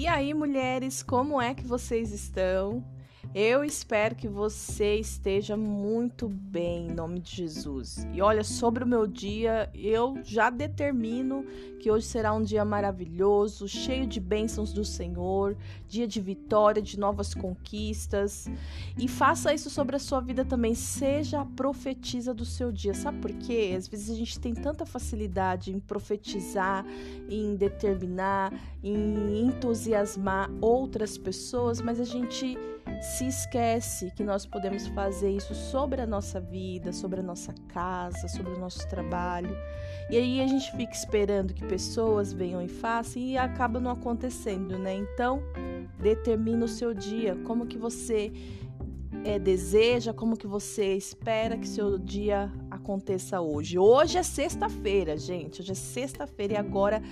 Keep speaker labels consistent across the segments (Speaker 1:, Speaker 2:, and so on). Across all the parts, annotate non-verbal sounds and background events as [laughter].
Speaker 1: E aí, mulheres, como é que vocês estão? Eu espero que você esteja muito bem em nome de Jesus. E olha, sobre o meu dia, eu já determino que hoje será um dia maravilhoso, cheio de bênçãos do Senhor, dia de vitória, de novas conquistas. E faça isso sobre a sua vida também. Seja a profetisa do seu dia. Sabe por quê? Às vezes a gente tem tanta facilidade em profetizar, em determinar, em entusiasmar outras pessoas, mas a gente se esquece que nós podemos fazer isso sobre a nossa vida, sobre a nossa casa, sobre o nosso trabalho. E aí a gente fica esperando que pessoas venham e façam e acaba não acontecendo, né? Então, determina o seu dia, como que você é, deseja, como que você espera que seu dia aconteça hoje. Hoje é sexta-feira, gente. Hoje é sexta-feira e agora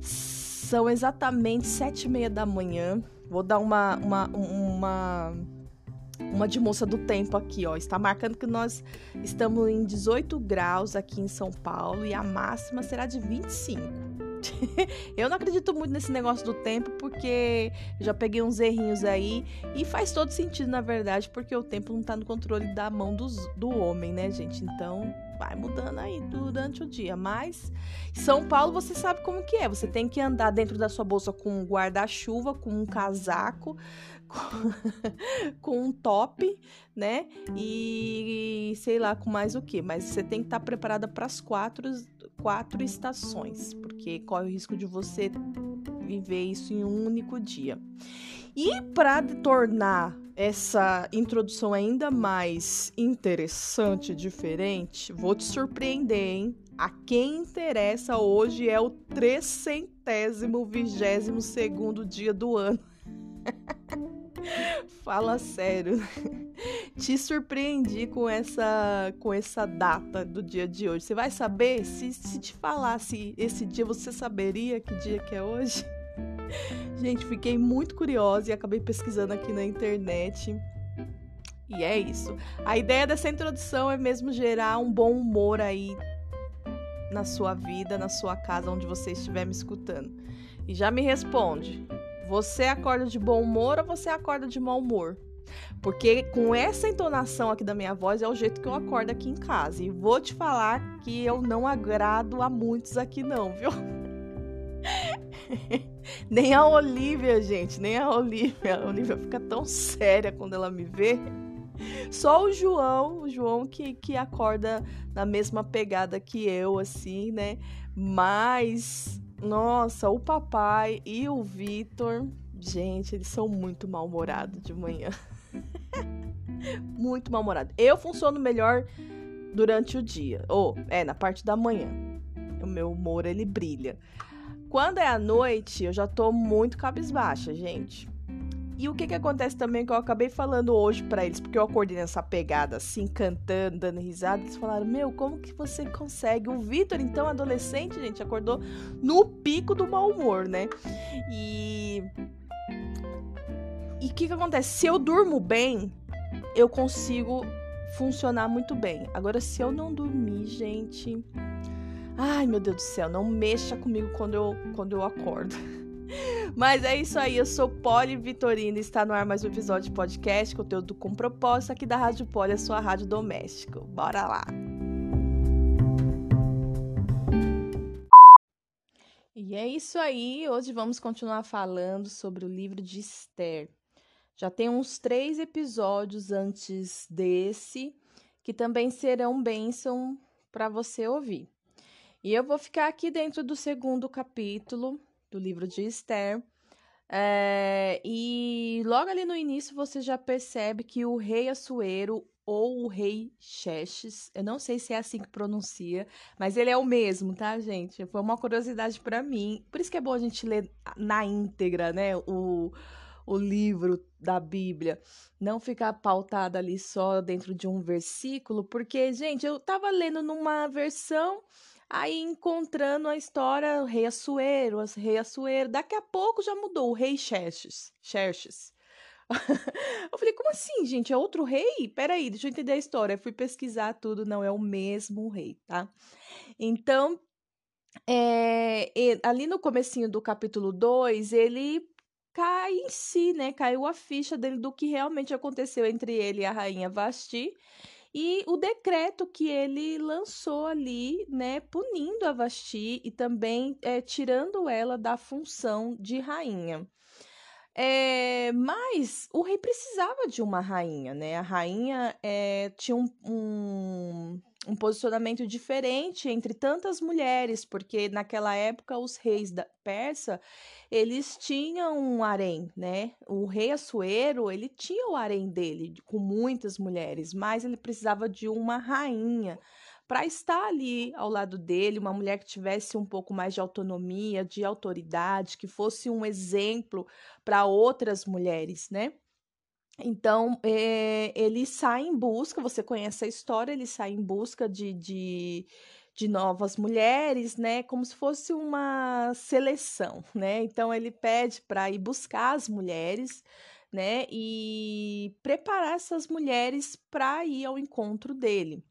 Speaker 1: são exatamente sete e meia da manhã. Vou dar uma, uma, uma, uma de moça do tempo aqui, ó. Está marcando que nós estamos em 18 graus aqui em São Paulo e a máxima será de 25. [laughs] eu não acredito muito nesse negócio do tempo porque já peguei uns errinhos aí e faz todo sentido, na verdade, porque o tempo não tá no controle da mão dos, do homem, né, gente? Então vai mudando aí durante o dia. Mas São Paulo você sabe como que é. Você tem que andar dentro da sua bolsa com um guarda-chuva, com um casaco, [laughs] com, com, um top, né? E sei lá com mais o que. Mas você tem que estar preparada para as quatro, quatro estações, porque corre o risco de você viver isso em um único dia. E para tornar essa introdução ainda mais interessante, diferente, vou te surpreender, hein? A quem interessa hoje é o trecentésimo vigésimo segundo dia do ano. [laughs] Fala sério. Te surpreendi com essa com essa data do dia de hoje. Você vai saber se, se te falasse esse dia você saberia que dia que é hoje? Gente, fiquei muito curiosa e acabei pesquisando aqui na internet. E é isso. A ideia dessa introdução é mesmo gerar um bom humor aí na sua vida, na sua casa, onde você estiver me escutando. E já me responde: você acorda de bom humor ou você acorda de mau humor? Porque com essa entonação aqui da minha voz é o jeito que eu acordo aqui em casa. E vou te falar que eu não agrado a muitos aqui, não, viu? [laughs] [laughs] nem a Olivia, gente, nem a Olivia. A Olivia fica tão séria quando ela me vê. Só o João, o João que, que acorda na mesma pegada que eu, assim, né? Mas, nossa, o papai e o Vitor, gente, eles são muito mal-humorados de manhã. [laughs] muito mal-humorado. Eu funciono melhor durante o dia, ou é na parte da manhã. O meu humor ele brilha. Quando é à noite, eu já tô muito cabisbaixa, gente. E o que que acontece também que eu acabei falando hoje para eles, porque eu acordei nessa pegada assim, cantando, dando risada, eles falaram: "Meu, como que você consegue?" O Vitor, então adolescente, gente, acordou no pico do mau humor, né? E E o que que acontece? Se eu durmo bem, eu consigo funcionar muito bem. Agora se eu não dormir, gente, Ai, meu Deus do céu, não mexa comigo quando eu, quando eu acordo. [laughs] Mas é isso aí, eu sou Poli Vitorina e está no ar mais um episódio de podcast, conteúdo com propósito aqui da Rádio Poli, a sua rádio doméstico. Bora lá! E é isso aí, hoje vamos continuar falando sobre o livro de Esther. Já tem uns três episódios antes desse que também serão bênção para você ouvir. E eu vou ficar aqui dentro do segundo capítulo do livro de Esther. É, e logo ali no início você já percebe que o rei Assuero ou o rei Xerxes, eu não sei se é assim que pronuncia, mas ele é o mesmo, tá, gente? Foi uma curiosidade para mim. Por isso que é bom a gente ler na íntegra, né, o, o livro da Bíblia, não ficar pautada ali só dentro de um versículo, porque, gente, eu tava lendo numa versão Aí encontrando a história, o rei Assuero, o rei Assuero, daqui a pouco já mudou, o rei Xerxes. Xerxes. [laughs] eu falei, como assim, gente? É outro rei? Peraí, deixa eu entender a história. Eu fui pesquisar tudo, não é o mesmo rei, tá? Então, é, ali no comecinho do capítulo 2, ele cai em si, né? Caiu a ficha dele do que realmente aconteceu entre ele e a rainha Vasti e o decreto que ele lançou ali, né, punindo a Vasti e também é, tirando ela da função de rainha. É, mas o rei precisava de uma rainha, né? A rainha é, tinha um, um, um, posicionamento diferente entre tantas mulheres, porque naquela época os reis da Persa eles tinham um harém, né? O rei Assuero ele tinha o harém dele com muitas mulheres, mas ele precisava de uma rainha para estar ali ao lado dele, uma mulher que tivesse um pouco mais de autonomia, de autoridade, que fosse um exemplo para outras mulheres, né? Então, é, ele sai em busca, você conhece a história, ele sai em busca de, de, de novas mulheres, né? Como se fosse uma seleção, [laughs] né? Então, ele pede para ir buscar as mulheres, né? E preparar essas mulheres para ir ao encontro dele.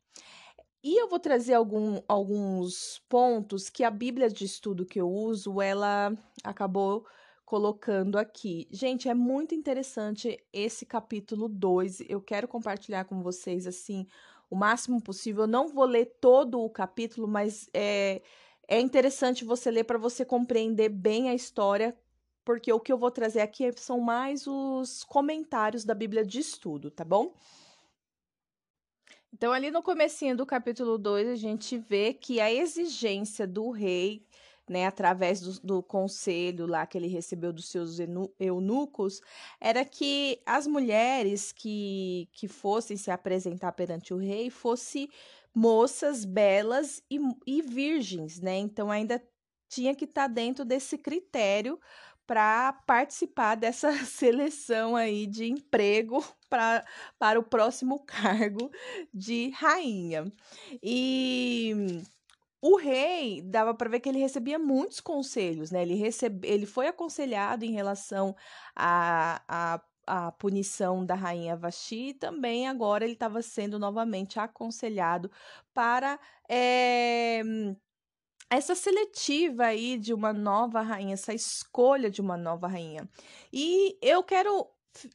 Speaker 1: E eu vou trazer algum, alguns pontos que a Bíblia de estudo que eu uso, ela acabou colocando aqui. Gente, é muito interessante esse capítulo 2. Eu quero compartilhar com vocês assim o máximo possível. Eu não vou ler todo o capítulo, mas é, é interessante você ler para você compreender bem a história, porque o que eu vou trazer aqui são mais os comentários da Bíblia de estudo, tá bom? Então, ali no comecinho do capítulo 2, a gente vê que a exigência do rei, né, através do, do conselho lá que ele recebeu dos seus eunucos, era que as mulheres que, que fossem se apresentar perante o rei fossem moças belas e, e virgens, né? Então, ainda tinha que estar tá dentro desse critério para participar dessa [laughs] seleção aí de emprego [laughs] pra, para o próximo cargo de rainha. E o rei dava para ver que ele recebia muitos conselhos, né? Ele, recebe, ele foi aconselhado em relação a, a a punição da rainha Vashti, e também agora ele estava sendo novamente aconselhado para é, essa seletiva aí de uma nova rainha, essa escolha de uma nova rainha. E eu quero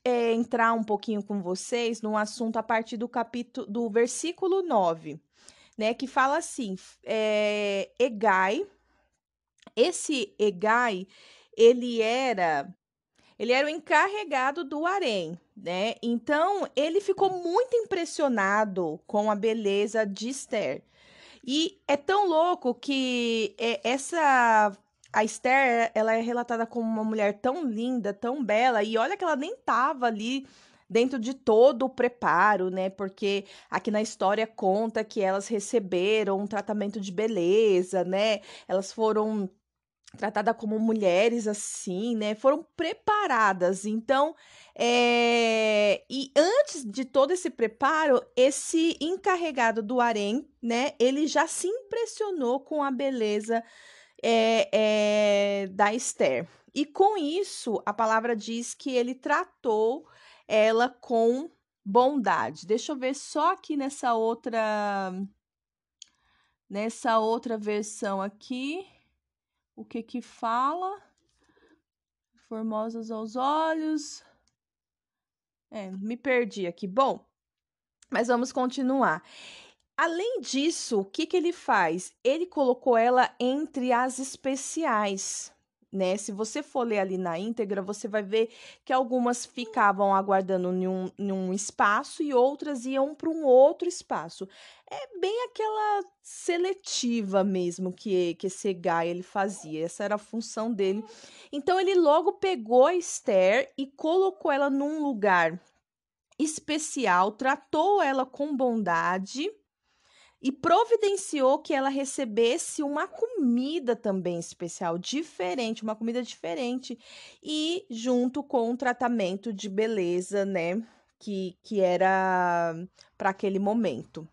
Speaker 1: é, entrar um pouquinho com vocês no assunto a partir do capítulo do versículo 9, né? Que fala assim: é, Egai, esse Egai, ele era. Ele era o encarregado do harém, né? Então, ele ficou muito impressionado com a beleza de Esther. E é tão louco que é, essa a Esther, ela é relatada como uma mulher tão linda, tão bela, e olha que ela nem tava ali dentro de todo o preparo, né? Porque aqui na história conta que elas receberam um tratamento de beleza, né? Elas foram tratadas como mulheres assim, né? Foram preparadas. Então, é... e antes de todo esse preparo, esse encarregado do harém, né? Ele já se impressionou com a beleza é, é, da Esther. E com isso, a palavra diz que ele tratou ela com bondade. Deixa eu ver só aqui nessa outra nessa outra versão aqui o que que fala. Formosas aos olhos. É, me perdi aqui. Bom mas vamos continuar. Além disso o que que ele faz? Ele colocou ela entre as especiais né? Se você for ler ali na íntegra, você vai ver que algumas ficavam aguardando em um, em um espaço e outras iam para um outro espaço. É bem aquela seletiva mesmo que, que esse Guy ele fazia. Essa era a função dele. Então ele logo pegou a Esther e colocou ela num lugar especial, tratou ela com bondade e providenciou que ela recebesse uma comida também especial, diferente, uma comida diferente, e junto com um tratamento de beleza, né, que, que era para aquele momento.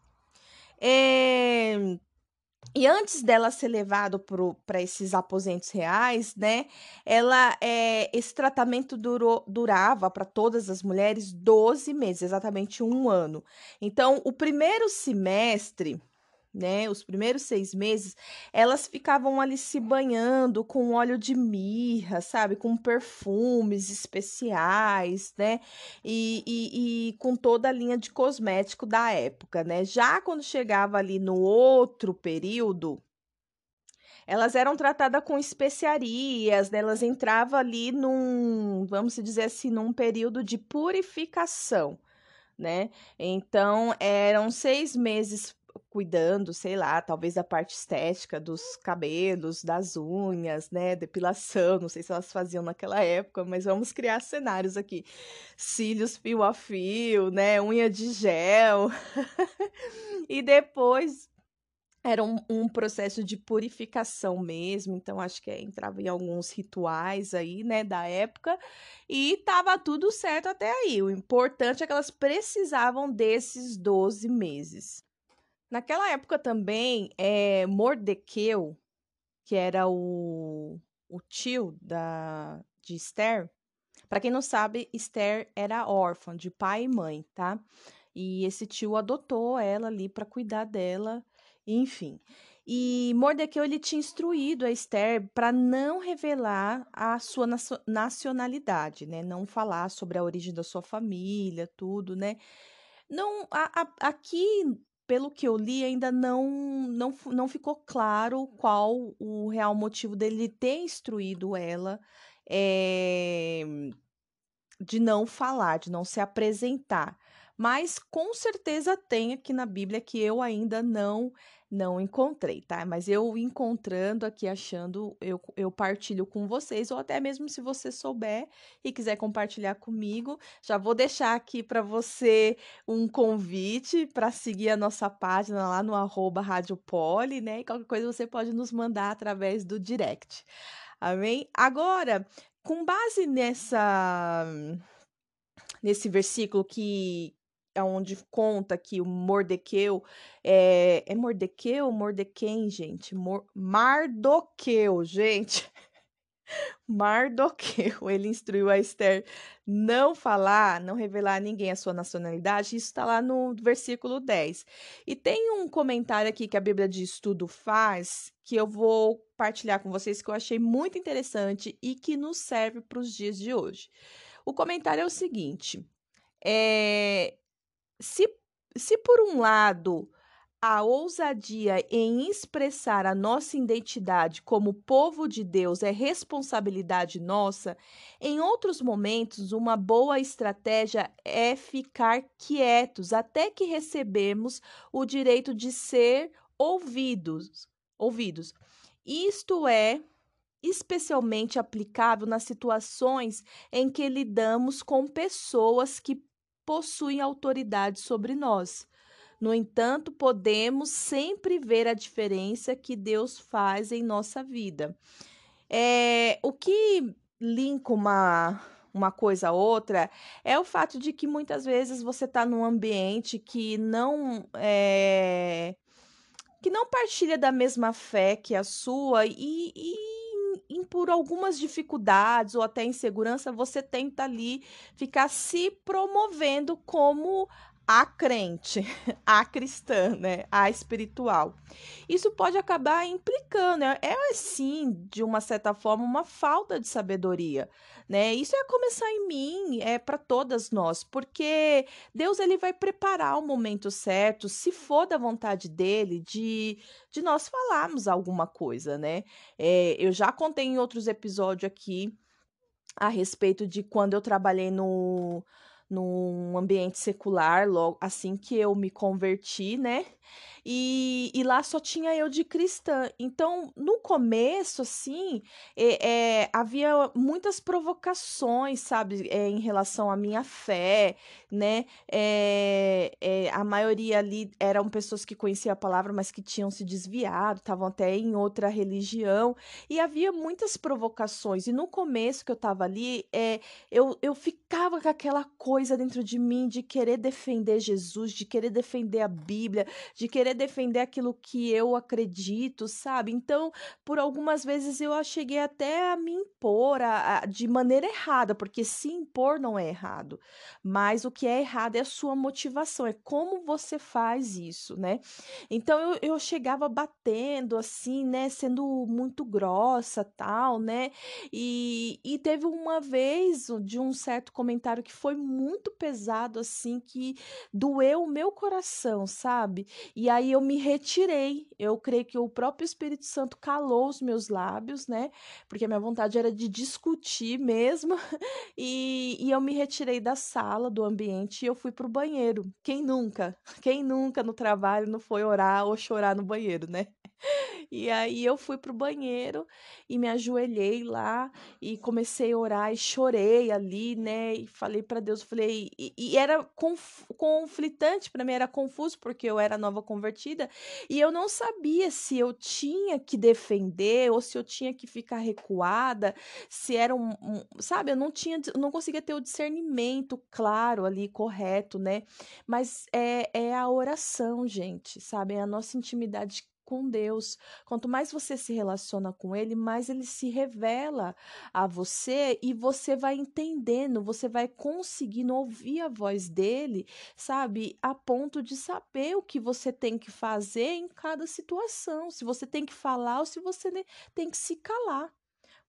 Speaker 1: É... E antes dela ser levada para esses aposentos reais, né? Ela, é, esse tratamento durou, durava para todas as mulheres 12 meses, exatamente um ano. Então, o primeiro semestre, né, os primeiros seis meses, elas ficavam ali se banhando com óleo de mirra, sabe, com perfumes especiais, né, e, e, e, com toda a linha de cosmético da época, né. Já quando chegava ali no outro período, elas eram tratadas com especiarias, né, elas entravam ali num, vamos dizer assim, num período de purificação, né. Então, eram seis meses cuidando, sei lá, talvez da parte estética dos cabelos, das unhas, né, depilação, não sei se elas faziam naquela época, mas vamos criar cenários aqui. Cílios fio a fio, né, unha de gel. [laughs] e depois era um, um, processo de purificação mesmo, então acho que entrava em alguns rituais aí, né, da época, e tava tudo certo até aí. O importante é que elas precisavam desses 12 meses. Naquela época também, é, Mordequeu, que era o, o tio da, de Esther, para quem não sabe, Esther era órfã de pai e mãe, tá? E esse tio adotou ela ali para cuidar dela, enfim. E Mordequeu ele tinha instruído a Esther para não revelar a sua nacionalidade, né? Não falar sobre a origem da sua família, tudo, né? Não, a, a, aqui pelo que eu li, ainda não, não, não ficou claro qual o real motivo dele ter instruído ela é, de não falar, de não se apresentar. Mas com certeza tem aqui na Bíblia que eu ainda não não encontrei, tá? Mas eu encontrando aqui, achando, eu, eu partilho com vocês, ou até mesmo se você souber e quiser compartilhar comigo, já vou deixar aqui para você um convite para seguir a nossa página lá no arroba Rádio Poli, né? E qualquer coisa você pode nos mandar através do direct. Amém? Agora, com base nessa nesse versículo que, onde conta que o Mordequeu é, é Mordequeu ou Mordequém, gente? Mor, Mardoqueu, gente. [laughs] Mardoqueu, ele instruiu a Esther não falar, não revelar a ninguém a sua nacionalidade, isso está lá no versículo 10. E tem um comentário aqui que a Bíblia de Estudo faz, que eu vou partilhar com vocês, que eu achei muito interessante e que nos serve para os dias de hoje. O comentário é o seguinte: é, se, se por um lado a ousadia em expressar a nossa identidade como povo de Deus é responsabilidade nossa, em outros momentos, uma boa estratégia é ficar quietos até que recebemos o direito de ser ouvidos. ouvidos. Isto é especialmente aplicável nas situações em que lidamos com pessoas que possuem autoridade sobre nós. No entanto, podemos sempre ver a diferença que Deus faz em nossa vida. É, o que linka uma, uma coisa a outra é o fato de que muitas vezes você está num ambiente que não é, que não partilha da mesma fé que a sua e, e em, por algumas dificuldades ou até insegurança, você tenta ali ficar se promovendo como a crente, [laughs] a cristã, né, a espiritual. Isso pode acabar implicando, né? é sim, de uma certa forma, uma falta de sabedoria, né? Isso é começar em mim, é para todas nós, porque Deus ele vai preparar o momento certo, se for da vontade dele, de, de nós falarmos alguma coisa, né? É, eu já contei em outros episódios aqui a respeito de quando eu trabalhei no num ambiente secular, logo assim que eu me converti, né? E, e lá só tinha eu de cristã. Então, no começo, assim, é, é, havia muitas provocações, sabe, é, em relação à minha fé, né? É, é, a maioria ali eram pessoas que conheciam a palavra, mas que tinham se desviado, estavam até em outra religião, e havia muitas provocações. E no começo que eu estava ali, é, eu, eu ficava com aquela coisa dentro de mim de querer defender Jesus, de querer defender a Bíblia, de querer defender aquilo que eu acredito, sabe? Então, por algumas vezes eu cheguei até a me impor a, a, de maneira errada, porque se impor não é errado, mas o que é errado é a sua motivação, é como você faz isso, né? Então eu, eu chegava batendo assim, né? Sendo muito grossa, tal, né? E, e teve uma vez de um certo comentário que foi muito pesado, assim, que doeu o meu coração, sabe? E aí eu me retirei. Eu creio que o próprio Espírito Santo calou os meus lábios, né? Porque a minha vontade era de discutir mesmo. [laughs] E, e eu me retirei da sala, do ambiente, e eu fui pro banheiro. Quem nunca? Quem nunca no trabalho não foi orar ou chorar no banheiro, né? E aí eu fui pro banheiro e me ajoelhei lá e comecei a orar e chorei ali, né? E falei para Deus, falei, e, e era conf, conflitante para mim, era confuso porque eu era nova convertida e eu não sabia se eu tinha que defender ou se eu tinha que ficar recuada, se era um, um sabe, eu não tinha, não conseguia ter o discernimento claro ali, correto, né? Mas é, é a oração, gente, sabe? É a nossa intimidade com Deus. Quanto mais você se relaciona com Ele, mais Ele se revela a você e você vai entendendo, você vai conseguindo ouvir a voz dele, sabe? A ponto de saber o que você tem que fazer em cada situação, se você tem que falar ou se você tem que se calar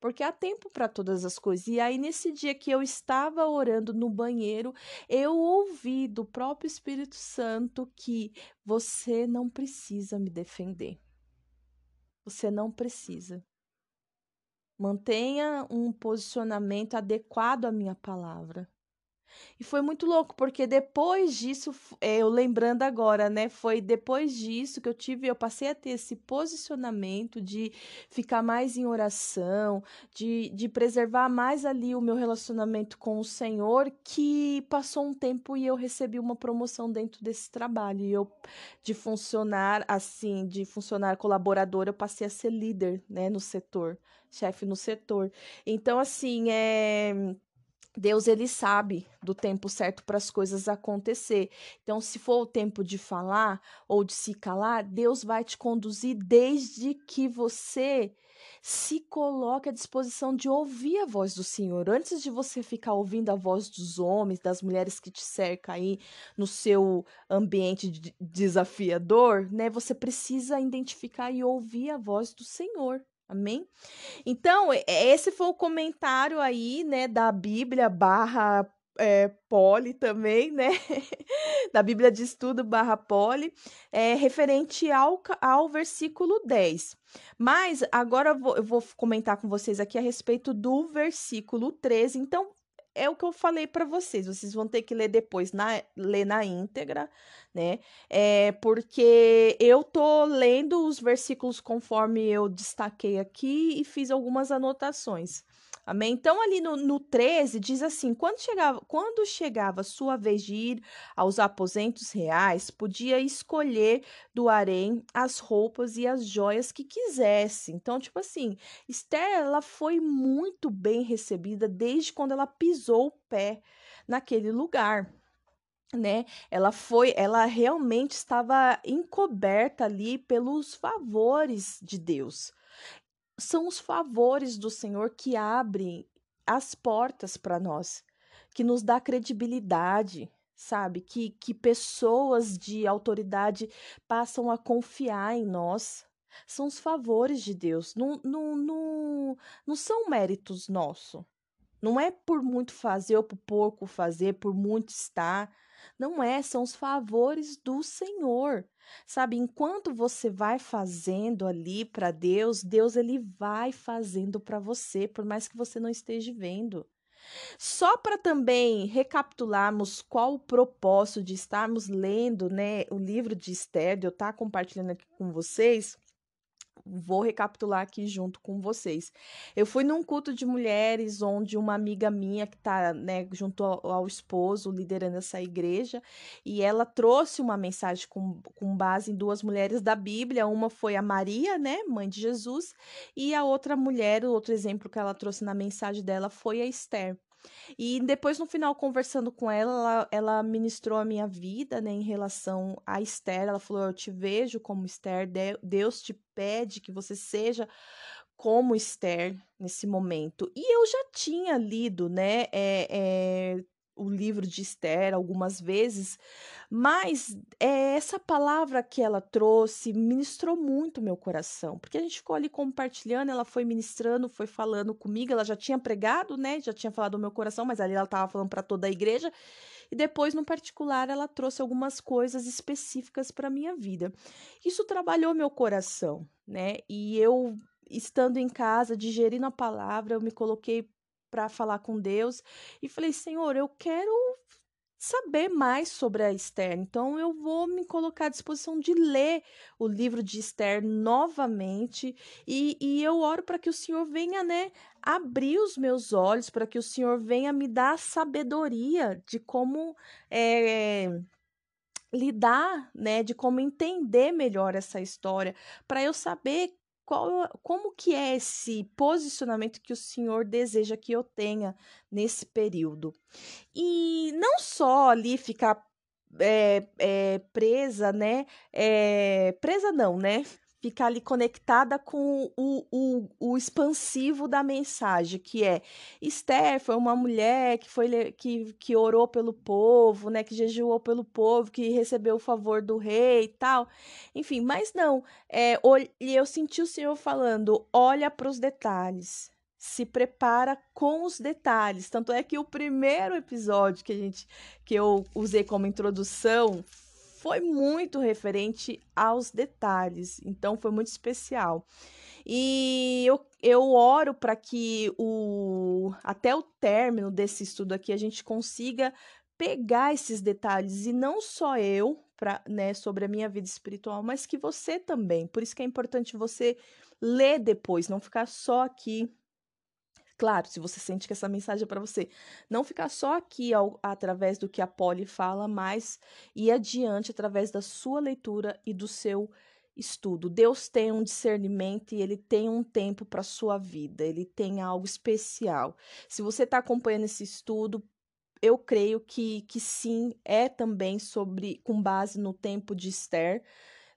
Speaker 1: porque há tempo para todas as coisas. E aí, nesse dia que eu estava orando no banheiro, eu ouvi do próprio Espírito Santo que você não precisa me defender. Você não precisa. Mantenha um posicionamento adequado à minha palavra. E foi muito louco, porque depois disso, é, eu lembrando agora, né? Foi depois disso que eu tive, eu passei a ter esse posicionamento de ficar mais em oração, de, de preservar mais ali o meu relacionamento com o Senhor, que passou um tempo e eu recebi uma promoção dentro desse trabalho. E eu, de funcionar assim, de funcionar colaboradora, eu passei a ser líder, né, no setor, chefe no setor. Então, assim, é Deus ele sabe do tempo certo para as coisas acontecer. Então, se for o tempo de falar ou de se calar, Deus vai te conduzir desde que você se coloque à disposição de ouvir a voz do Senhor. Antes de você ficar ouvindo a voz dos homens, das mulheres que te cercam aí no seu ambiente desafiador, né? Você precisa identificar e ouvir a voz do Senhor. Amém? Então, esse foi o comentário aí, né, da Bíblia barra é, Poli também, né? [laughs] da Bíblia de Estudo barra Poli, é, referente ao, ao versículo 10. Mas agora eu vou, eu vou comentar com vocês aqui a respeito do versículo 13. Então, é o que eu falei para vocês. Vocês vão ter que ler depois, na, ler na íntegra, né? É porque eu tô lendo os versículos conforme eu destaquei aqui e fiz algumas anotações. Amém? Então, ali no, no 13, diz assim: quando chegava, quando chegava sua vez de ir aos aposentos reais, podia escolher do harém as roupas e as joias que quisesse. Então, tipo assim, Esther, ela foi muito bem recebida desde quando ela pisou o pé naquele lugar né? Ela foi, ela realmente estava encoberta ali pelos favores de Deus são os favores do Senhor que abrem as portas para nós, que nos dá credibilidade, sabe? Que, que pessoas de autoridade passam a confiar em nós. São os favores de Deus, não, não, não, não são méritos nossos. Não é por muito fazer ou por pouco fazer, por muito estar. Não é, são os favores do Senhor. Sabe, enquanto você vai fazendo ali para Deus, Deus ele vai fazendo para você, por mais que você não esteja vendo. Só para também recapitularmos qual o propósito de estarmos lendo, né, o livro de Esther, de eu estar tá compartilhando aqui com vocês, vou recapitular aqui junto com vocês. Eu fui num culto de mulheres onde uma amiga minha que tá, né, junto ao, ao, esposo, liderando essa igreja, e ela trouxe uma mensagem com, com base em duas mulheres da Bíblia. Uma foi a Maria, né, mãe de Jesus, e a outra mulher, o outro exemplo que ela trouxe na mensagem dela foi a Esther. E depois, no final, conversando com ela, ela, ela ministrou a minha vida, né, em relação a Esther. Ela falou: Eu te vejo como Esther, Deus te pede que você seja como Esther nesse momento. E eu já tinha lido, né, é, é, o livro de Esther algumas vezes, mas é, essa palavra que ela trouxe ministrou muito meu coração, porque a gente ficou ali compartilhando, ela foi ministrando, foi falando comigo, ela já tinha pregado, né? Já tinha falado do meu coração, mas ali ela estava falando para toda a igreja. E depois, no particular, ela trouxe algumas coisas específicas para minha vida. Isso trabalhou meu coração, né? E eu estando em casa, digerindo a palavra, eu me coloquei para falar com Deus e falei: Senhor, eu quero saber mais sobre a Esther. Então eu vou me colocar à disposição de ler o livro de Esther novamente e, e eu oro para que o Senhor venha, né, abrir os meus olhos, para que o Senhor venha me dar sabedoria de como é, lidar, né, de como entender melhor essa história, para eu saber qual, como que é esse posicionamento que o Senhor deseja que eu tenha nesse período. E não só ali ficar é, é, presa, né? É, presa não, né? Ficar ali conectada com o, o, o expansivo da mensagem, que é Esther foi uma mulher que foi que, que orou pelo povo, né, que jejuou pelo povo, que recebeu o favor do rei e tal. Enfim, mas não, é, eu senti o Senhor falando, olha para os detalhes. Se prepara com os detalhes. Tanto é que o primeiro episódio que a gente que eu usei como introdução foi muito referente aos detalhes, então foi muito especial. E eu, eu oro para que o até o término desse estudo aqui a gente consiga pegar esses detalhes e não só eu para né, sobre a minha vida espiritual, mas que você também. Por isso que é importante você ler depois, não ficar só aqui Claro, se você sente que essa mensagem é para você, não ficar só aqui ao, através do que a Polly fala, mas ir adiante através da sua leitura e do seu estudo. Deus tem um discernimento e ele tem um tempo para sua vida, ele tem algo especial. Se você está acompanhando esse estudo, eu creio que, que sim, é também sobre com base no tempo de Esther.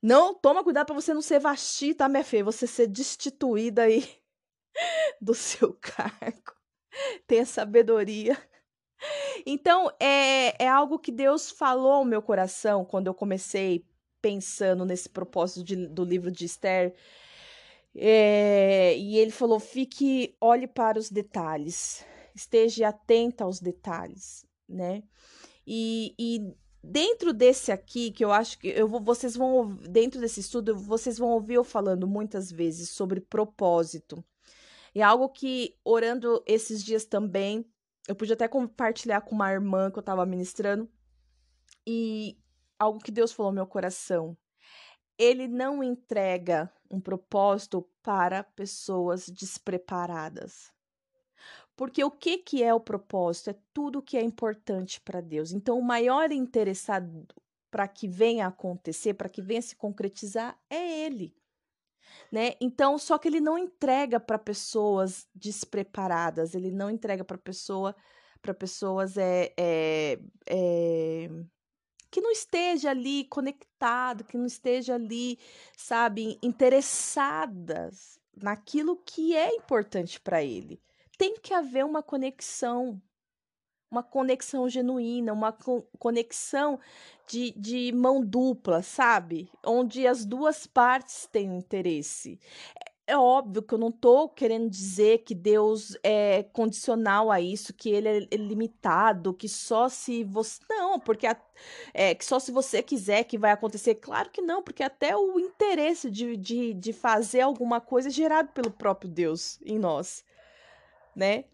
Speaker 1: Não, toma cuidado para você não ser vasti, tá, minha filha? Você ser destituída aí [laughs] do seu cargo, tenha sabedoria. Então, é, é algo que Deus falou ao meu coração quando eu comecei pensando nesse propósito de, do livro de Esther. É, e ele falou: fique, olhe para os detalhes, esteja atenta aos detalhes, né? E, e dentro desse aqui, que eu acho que eu vou, vocês vão, dentro desse estudo, vocês vão ouvir eu falando muitas vezes sobre propósito. E algo que, orando esses dias também, eu pude até compartilhar com uma irmã que eu estava ministrando, e algo que Deus falou no meu coração. Ele não entrega um propósito para pessoas despreparadas. Porque o que, que é o propósito? É tudo que é importante para Deus. Então, o maior interessado para que venha a acontecer, para que venha se concretizar, é Ele né? Então, só que ele não entrega para pessoas despreparadas, ele não entrega para pessoa para pessoas é, é, é, que não esteja ali conectado, que não esteja ali, sabe, interessadas naquilo que é importante para ele. Tem que haver uma conexão, uma conexão genuína, uma conexão de, de mão dupla, sabe? Onde as duas partes têm interesse. É, é óbvio que eu não estou querendo dizer que Deus é condicional a isso, que ele é limitado, que só se você. Não, porque a... é, que só se você quiser que vai acontecer. Claro que não, porque até o interesse de, de, de fazer alguma coisa é gerado pelo próprio Deus em nós, né?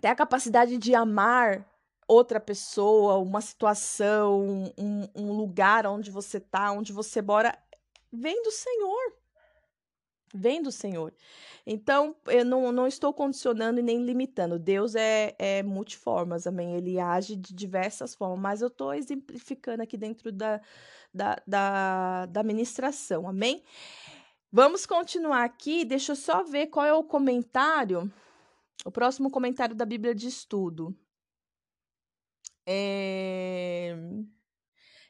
Speaker 1: Até a capacidade de amar outra pessoa, uma situação, um, um lugar onde você tá, onde você mora, vem do Senhor. Vem do Senhor. Então, eu não, não estou condicionando e nem limitando. Deus é, é multiformas, amém? Ele age de diversas formas, mas eu estou exemplificando aqui dentro da, da, da, da ministração, amém? Vamos continuar aqui. Deixa eu só ver qual é o comentário o próximo comentário da Bíblia de Estudo. É...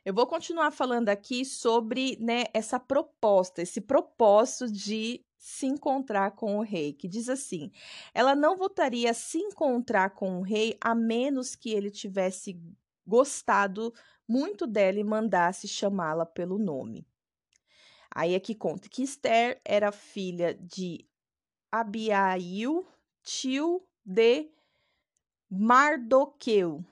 Speaker 1: Eu vou continuar falando aqui sobre né, essa proposta, esse propósito de se encontrar com o rei, que diz assim: ela não voltaria a se encontrar com o rei a menos que ele tivesse gostado muito dela e mandasse chamá-la pelo nome. Aí é que conta que Esther era filha de Abiail, tio de Mardoqueu.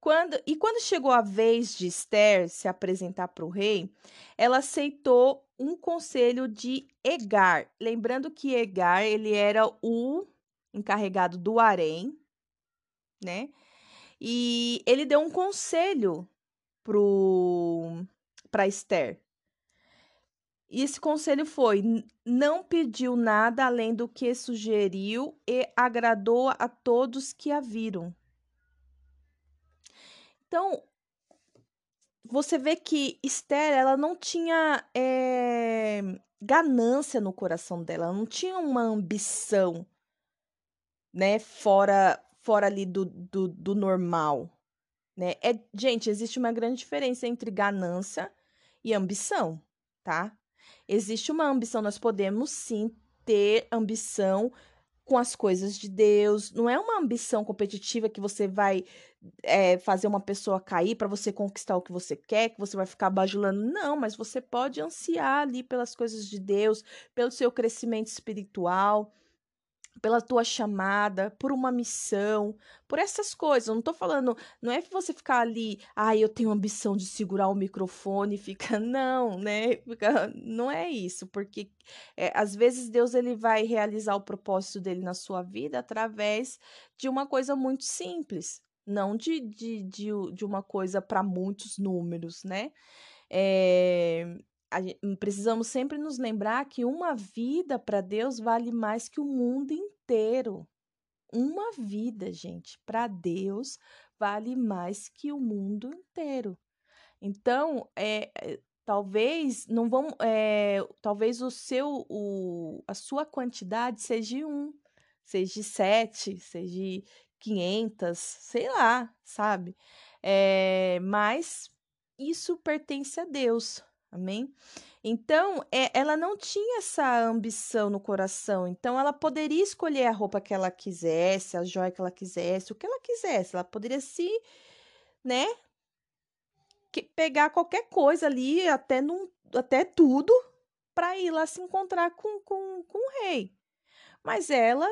Speaker 1: quando, e quando chegou a vez de Esther se apresentar para o rei, ela aceitou um conselho de Egar. Lembrando que Egar ele era o encarregado do harém, né? E ele deu um conselho para Esther. E esse conselho foi: não pediu nada além do que sugeriu e agradou a todos que a viram. Então, você vê que Esther, ela não tinha é, ganância no coração dela, ela não tinha uma ambição, né, fora, fora ali do, do, do normal, né? É, gente, existe uma grande diferença entre ganância e ambição, tá? Existe uma ambição, nós podemos sim ter ambição com as coisas de Deus, não é uma ambição competitiva que você vai é, fazer uma pessoa cair para você conquistar o que você quer, que você vai ficar bajulando. Não, mas você pode ansiar ali pelas coisas de Deus, pelo seu crescimento espiritual, pela tua chamada, por uma missão, por essas coisas. Eu não tô falando, não é você ficar ali, ah, eu tenho ambição de segurar o microfone e fica, [laughs] não, né? Fica, não é isso, porque é, às vezes Deus ele vai realizar o propósito dele na sua vida através de uma coisa muito simples, não de, de, de, de uma coisa para muitos números, né? É, a, precisamos sempre nos lembrar que uma vida para Deus vale mais que o mundo inteiro. Uma vida, gente, para Deus vale mais que o mundo inteiro. Então, é, é talvez não vão, é, talvez o seu, o, a sua quantidade seja um, seja sete, seja 500, sei lá, sabe? É, mas isso pertence a Deus, amém? Então, é, ela não tinha essa ambição no coração, então ela poderia escolher a roupa que ela quisesse, a joia que ela quisesse, o que ela quisesse, ela poderia se, né, que, pegar qualquer coisa ali, até, num, até tudo, para ir lá se encontrar com, com, com o rei. Mas ela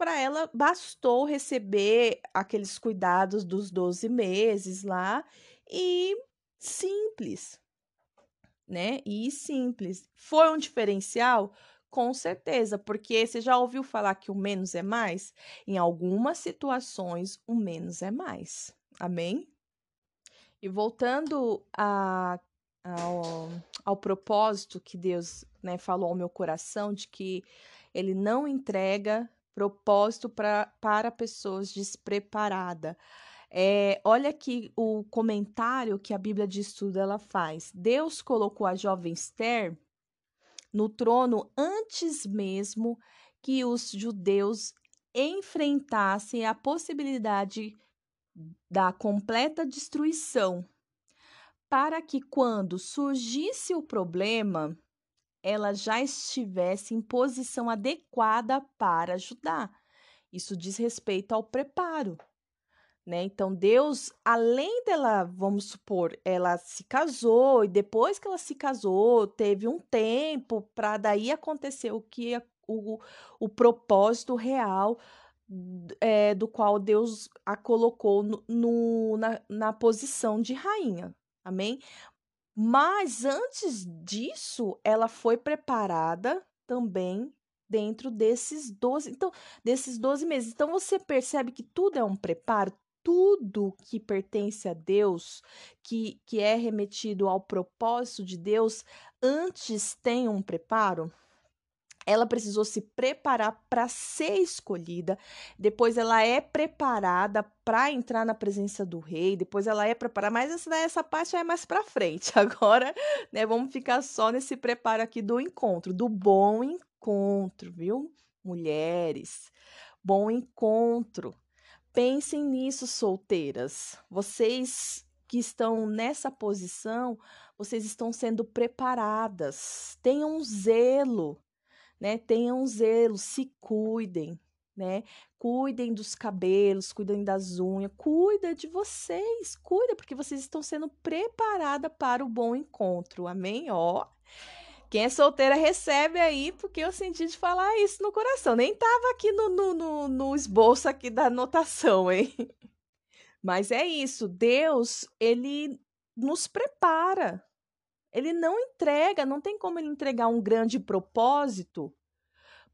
Speaker 1: para ela bastou receber aqueles cuidados dos 12 meses lá e simples, né? E simples. Foi um diferencial? Com certeza, porque você já ouviu falar que o menos é mais? Em algumas situações, o menos é mais. Amém? E voltando a, ao, ao propósito que Deus né, falou ao meu coração, de que Ele não entrega propósito pra, para pessoas despreparadas. É, olha aqui o comentário que a Bíblia de Estudo ela faz. Deus colocou a jovem Esther no trono antes mesmo que os judeus enfrentassem a possibilidade da completa destruição, para que quando surgisse o problema, ela já estivesse em posição adequada para ajudar. Isso diz respeito ao preparo. Né? Então, Deus, além dela, vamos supor, ela se casou e depois que ela se casou, teve um tempo para daí acontecer o que o, o propósito real é, do qual Deus a colocou no, no, na, na posição de rainha. Amém? Mas antes disso, ela foi preparada também dentro desses 12, então, desses 12 meses. Então você percebe que tudo é um preparo, tudo que pertence a Deus, que, que é remetido ao propósito de Deus, antes tem um preparo ela precisou se preparar para ser escolhida, depois ela é preparada para entrar na presença do rei, depois ela é preparada, mas essa, essa parte é mais para frente. [laughs] Agora, né, vamos ficar só nesse preparo aqui do encontro, do bom encontro, viu? mulheres. Bom encontro. Pensem nisso, solteiras. Vocês que estão nessa posição, vocês estão sendo preparadas. Tenham zelo, né? Tenham zelo, se cuidem, né? Cuidem dos cabelos, cuidem das unhas, cuida de vocês, cuida porque vocês estão sendo preparada para o bom encontro. Amém? Ó. Quem é solteira recebe aí, porque eu senti de falar isso no coração. Nem tava aqui no, no, no, no esboço aqui da anotação, hein? [laughs] Mas é isso. Deus, ele nos prepara. Ele não entrega, não tem como ele entregar um grande propósito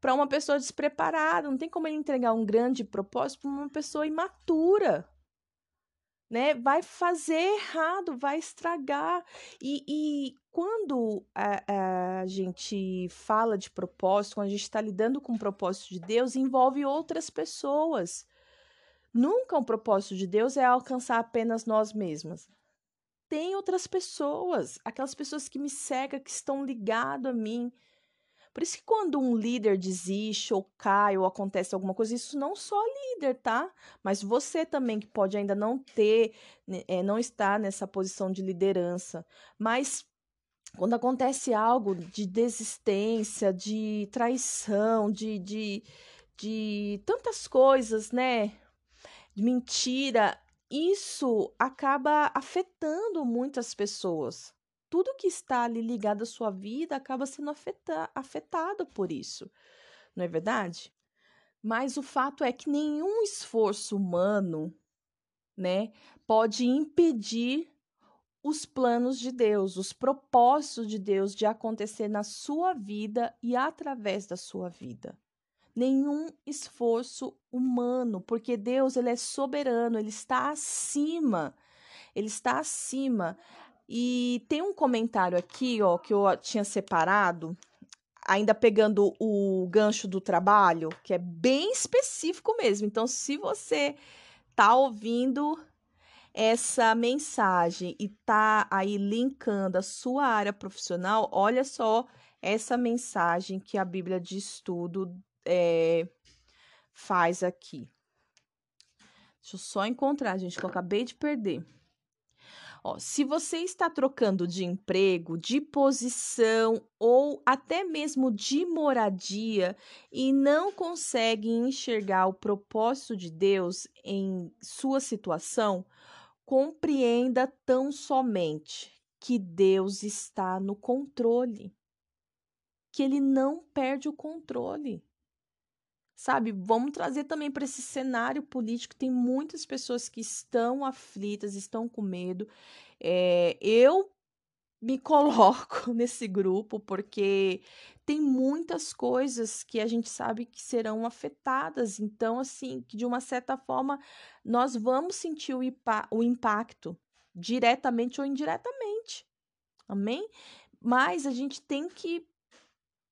Speaker 1: para uma pessoa despreparada, não tem como ele entregar um grande propósito para uma pessoa imatura né? Vai fazer errado, vai estragar. E, e quando a, a, gente fala de propósito, quando a gente está lidando com o propósito de Deus, envolve outras pessoas. Nunca o propósito de Deus é alcançar apenas nós mesmas. Tem outras pessoas, aquelas pessoas que me cegam, que estão ligadas a mim, por isso que quando um líder desiste ou cai ou acontece alguma coisa, isso não só líder, tá? Mas você também que pode ainda não ter, é, não estar nessa posição de liderança. Mas quando acontece algo de desistência, de traição, de, de, de tantas coisas, né? De mentira, isso acaba afetando muitas pessoas tudo que está ali ligado à sua vida acaba sendo afeta afetado por isso, não é verdade? Mas o fato é que nenhum esforço humano, né, pode impedir os planos de Deus, os propósitos de Deus de acontecer na sua vida e através da sua vida. Nenhum esforço humano, porque Deus ele é soberano, ele está acima. Ele está acima. E tem um comentário aqui, ó, que eu tinha separado, ainda pegando o gancho do trabalho, que é bem específico mesmo. Então, se você tá ouvindo essa mensagem e tá aí linkando a sua área profissional, olha só essa mensagem que a Bíblia de Estudo é, faz aqui. Deixa eu só encontrar, gente, que eu acabei de perder. Ó, se você está trocando de emprego, de posição ou até mesmo de moradia e não consegue enxergar o propósito de Deus em sua situação, compreenda tão somente que Deus está no controle, que ele não perde o controle sabe? Vamos trazer também para esse cenário político. Tem muitas pessoas que estão aflitas, estão com medo. É, eu me [laughs] coloco nesse grupo porque tem muitas coisas que a gente sabe que serão afetadas. Então, assim, que de uma certa forma nós vamos sentir o, o impacto, diretamente ou indiretamente. Amém? Mas a gente tem que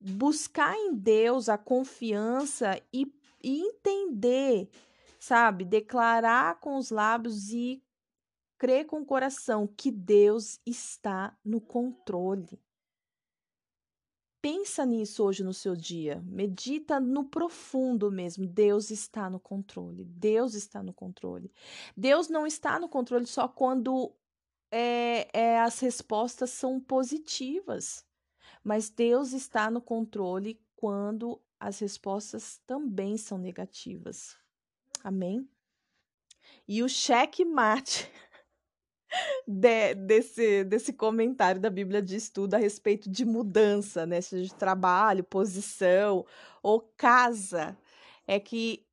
Speaker 1: buscar em Deus a confiança e, e entender, sabe? Declarar com os lábios e crer com o coração que Deus está no controle. Pensa nisso hoje no seu dia. Medita no profundo mesmo. Deus está no controle. Deus está no controle. Deus não está no controle só quando é, é, as respostas são positivas. Mas Deus está no controle quando as respostas também são negativas. Amém? E o cheque mate [laughs] de, desse, desse comentário da Bíblia de estudo a respeito de mudança, né? Seja de trabalho, posição ou casa, é que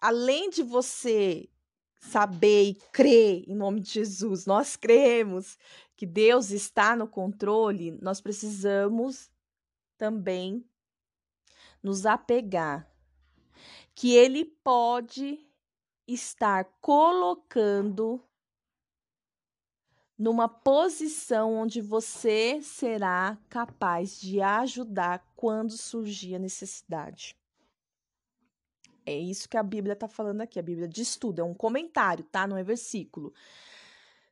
Speaker 1: além de você saber e crer em nome de Jesus, nós cremos que Deus está no controle, nós precisamos também nos apegar que Ele pode estar colocando numa posição onde você será capaz de ajudar quando surgir a necessidade. É isso que a Bíblia está falando aqui. A Bíblia diz tudo, é um comentário, tá? Não é versículo.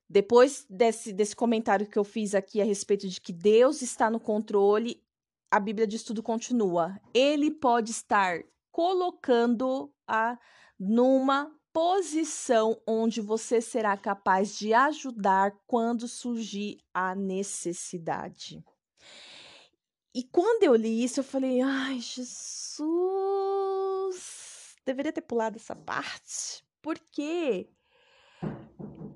Speaker 1: Depois desse, desse comentário que eu fiz aqui a respeito de que Deus está no controle, a Bíblia de estudo continua. Ele pode estar colocando-a numa posição onde você será capaz de ajudar quando surgir a necessidade. E quando eu li isso, eu falei: ai, Jesus, deveria ter pulado essa parte, porque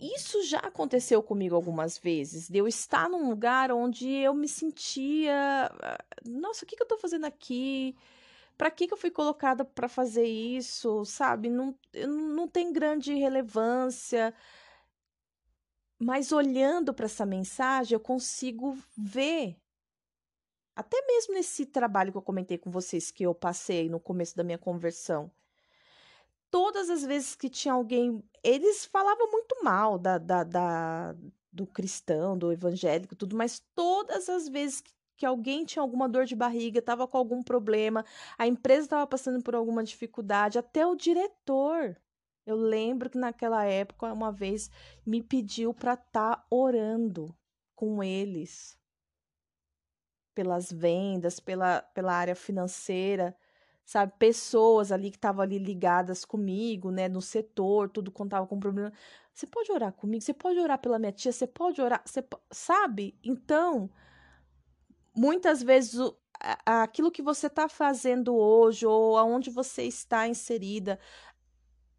Speaker 1: isso já aconteceu comigo algumas vezes, de eu estar num lugar onde eu me sentia, ah, nossa, o que, que eu tô fazendo aqui? Para que, que eu fui colocada para fazer isso, sabe? Não, não tem grande relevância. Mas olhando para essa mensagem, eu consigo ver até mesmo nesse trabalho que eu comentei com vocês que eu passei no começo da minha conversão todas as vezes que tinha alguém. Eles falavam muito mal da, da, da do cristão, do evangélico, tudo, mas todas as vezes que, que alguém tinha alguma dor de barriga, estava com algum problema, a empresa estava passando por alguma dificuldade, até o diretor. Eu lembro que naquela época, uma vez, me pediu para estar tá orando com eles pelas vendas, pela, pela área financeira sabe, pessoas ali que estavam ali ligadas comigo, né, no setor, tudo contava com problema. Você pode orar comigo? Você pode orar pela minha tia? Você pode orar, você sabe? Então, muitas vezes o, aquilo que você está fazendo hoje ou aonde você está inserida,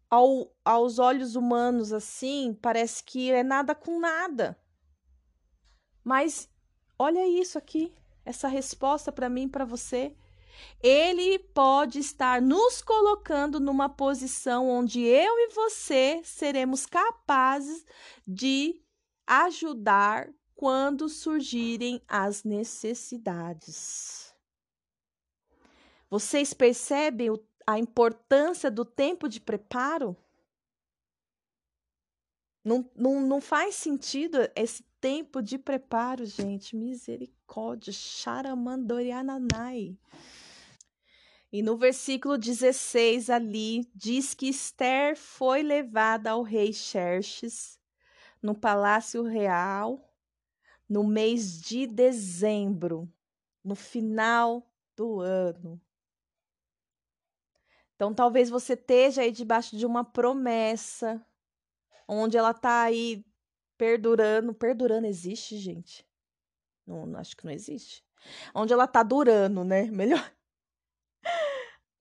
Speaker 1: ao, aos olhos humanos assim, parece que é nada com nada. Mas olha isso aqui, essa resposta para mim, para você. Ele pode estar nos colocando numa posição onde eu e você seremos capazes de ajudar quando surgirem as necessidades. Vocês percebem a importância do tempo de preparo? Não, não, não faz sentido esse tempo de preparo, gente. Misericórdia. Charamandoriananai. E no versículo 16 ali diz que Esther foi levada ao rei Xerxes no palácio real no mês de dezembro, no final do ano. Então talvez você esteja aí debaixo de uma promessa onde ela está aí perdurando, perdurando existe, gente? Não, acho que não existe. Onde ela está durando, né? [laughs] Melhor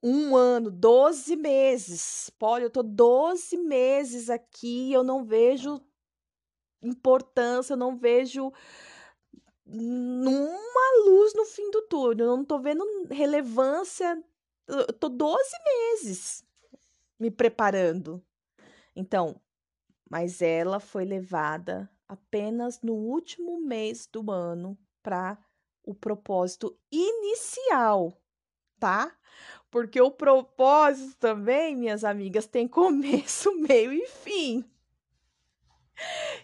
Speaker 1: um ano, 12 meses. Pode, eu tô 12 meses aqui, eu não vejo importância, eu não vejo uma luz no fim do túnel, eu não tô vendo relevância. Eu tô 12 meses me preparando. Então, mas ela foi levada apenas no último mês do ano para o propósito inicial, tá? Porque o propósito também, minhas amigas, tem começo, [laughs] meio e fim.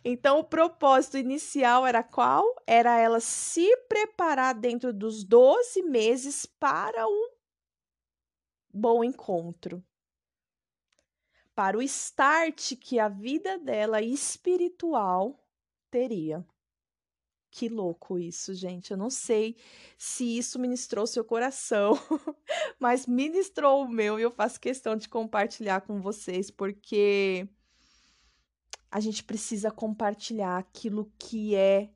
Speaker 1: Então, o propósito inicial era qual? Era ela se preparar dentro dos 12 meses para o bom encontro. Para o start que a vida dela espiritual teria. Que louco isso, gente. Eu não sei se isso ministrou seu coração, [laughs] mas ministrou o meu e eu faço questão de compartilhar com vocês, porque a gente precisa compartilhar aquilo que é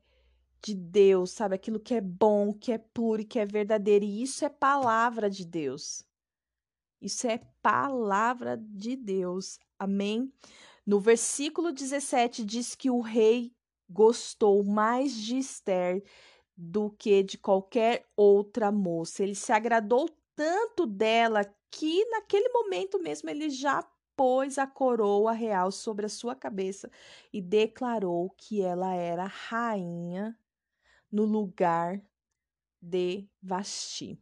Speaker 1: de Deus, sabe? Aquilo que é bom, que é puro e que é verdadeiro. E isso é palavra de Deus. Isso é palavra de Deus. Amém? No versículo 17 diz que o rei gostou mais de Esther do que de qualquer outra moça. Ele se agradou tanto dela que naquele momento mesmo ele já pôs a coroa real sobre a sua cabeça e declarou que ela era rainha no lugar de Vasti.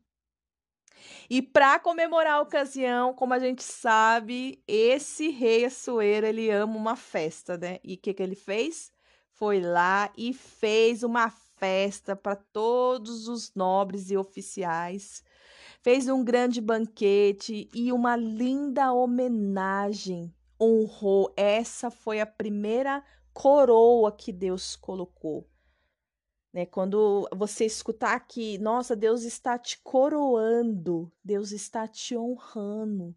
Speaker 1: E para comemorar a ocasião, como a gente sabe, esse rei Assuero, ele ama uma festa, né? E o que, que ele fez? Foi lá e fez uma festa para todos os nobres e oficiais. Fez um grande banquete e uma linda homenagem. Honrou. Essa foi a primeira coroa que Deus colocou Né? Quando você escutar que, nossa, Deus está te coroando, Deus está te honrando.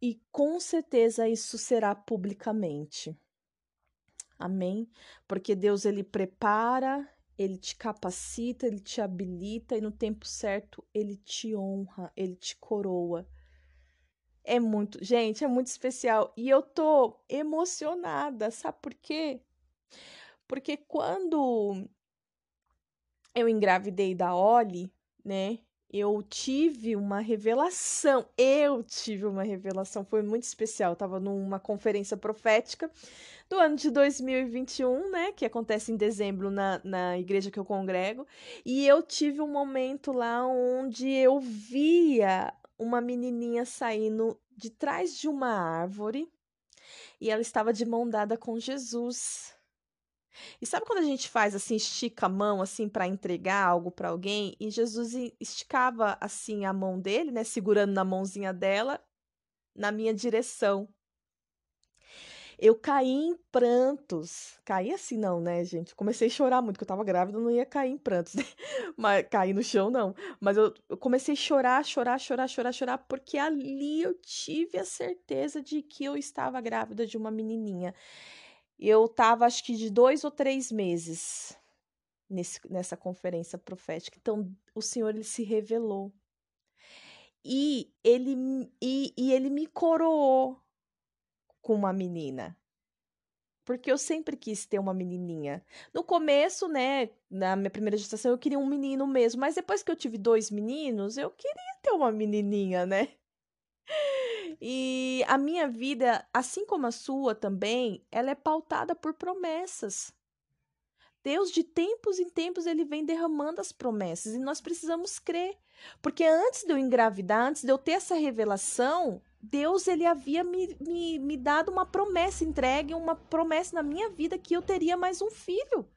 Speaker 1: E com certeza isso será publicamente. Amém? Porque Deus ele prepara, ele te capacita, ele te habilita e no tempo certo ele te honra, ele te coroa. É muito, gente, é muito especial e eu tô emocionada, sabe por quê? Porque quando eu engravidei da Oli, né? Eu tive uma revelação. Eu tive uma revelação, foi muito especial. Eu tava numa conferência profética do ano de 2021, né? Que acontece em dezembro na, na igreja que eu congrego. E eu tive um momento lá onde eu via uma menininha saindo de trás de uma árvore e ela estava de mão dada com Jesus. E sabe quando a gente faz assim, estica a mão assim para entregar algo para alguém e Jesus esticava assim a mão dele, né, segurando na mãozinha dela na minha direção. Eu caí em prantos. Caí assim não, né, gente? Comecei a chorar muito, porque eu tava grávida, não ia cair em prantos, [laughs] né? Mas cair no chão não. Mas eu, eu comecei a chorar, chorar, chorar, chorar, chorar, porque ali eu tive a certeza de que eu estava grávida de uma menininha. Eu estava, acho que, de dois ou três meses nesse, nessa conferência profética. Então, o Senhor ele se revelou. E ele, e, e ele me coroou com uma menina. Porque eu sempre quis ter uma menininha. No começo, né, na minha primeira gestação, eu queria um menino mesmo. Mas depois que eu tive dois meninos, eu queria ter uma menininha, né? E a minha vida, assim como a sua também, ela é pautada por promessas. Deus, de tempos em tempos, ele vem derramando as promessas e nós precisamos crer. Porque antes de eu engravidar, antes de eu ter essa revelação, Deus ele havia me, me, me dado uma promessa, entregue uma promessa na minha vida que eu teria mais um filho.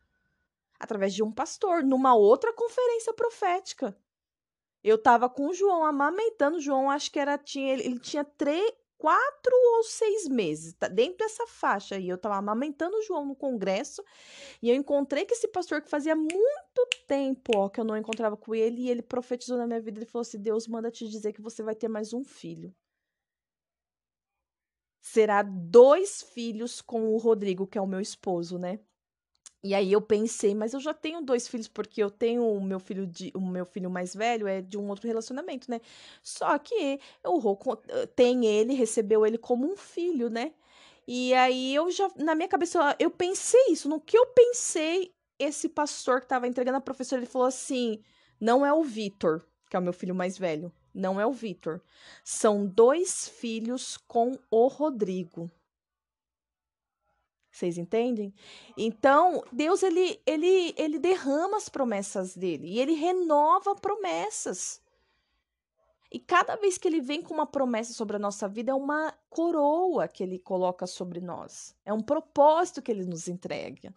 Speaker 1: Através de um pastor, numa outra conferência profética. Eu tava com o João amamentando. O João, acho que era. Tinha, ele tinha três, quatro ou seis meses, tá dentro dessa faixa aí. Eu tava amamentando o João no congresso e eu encontrei com esse pastor que fazia muito tempo, ó, que eu não encontrava com ele e ele profetizou na minha vida. Ele falou assim: Deus manda te dizer que você vai ter mais um filho. Será dois filhos com o Rodrigo, que é o meu esposo, né? E aí eu pensei, mas eu já tenho dois filhos, porque eu tenho o meu filho de, o meu filho mais velho é de um outro relacionamento, né? Só que o Rô tem ele, recebeu ele como um filho, né? E aí eu já, na minha cabeça, eu pensei isso. No que eu pensei, esse pastor que tava entregando a professora, ele falou assim: não é o Vitor, que é o meu filho mais velho. Não é o Vitor. São dois filhos com o Rodrigo. Vocês entendem? Então, Deus ele, ele, ele derrama as promessas dele e ele renova promessas. E cada vez que ele vem com uma promessa sobre a nossa vida, é uma coroa que ele coloca sobre nós. É um propósito que ele nos entrega.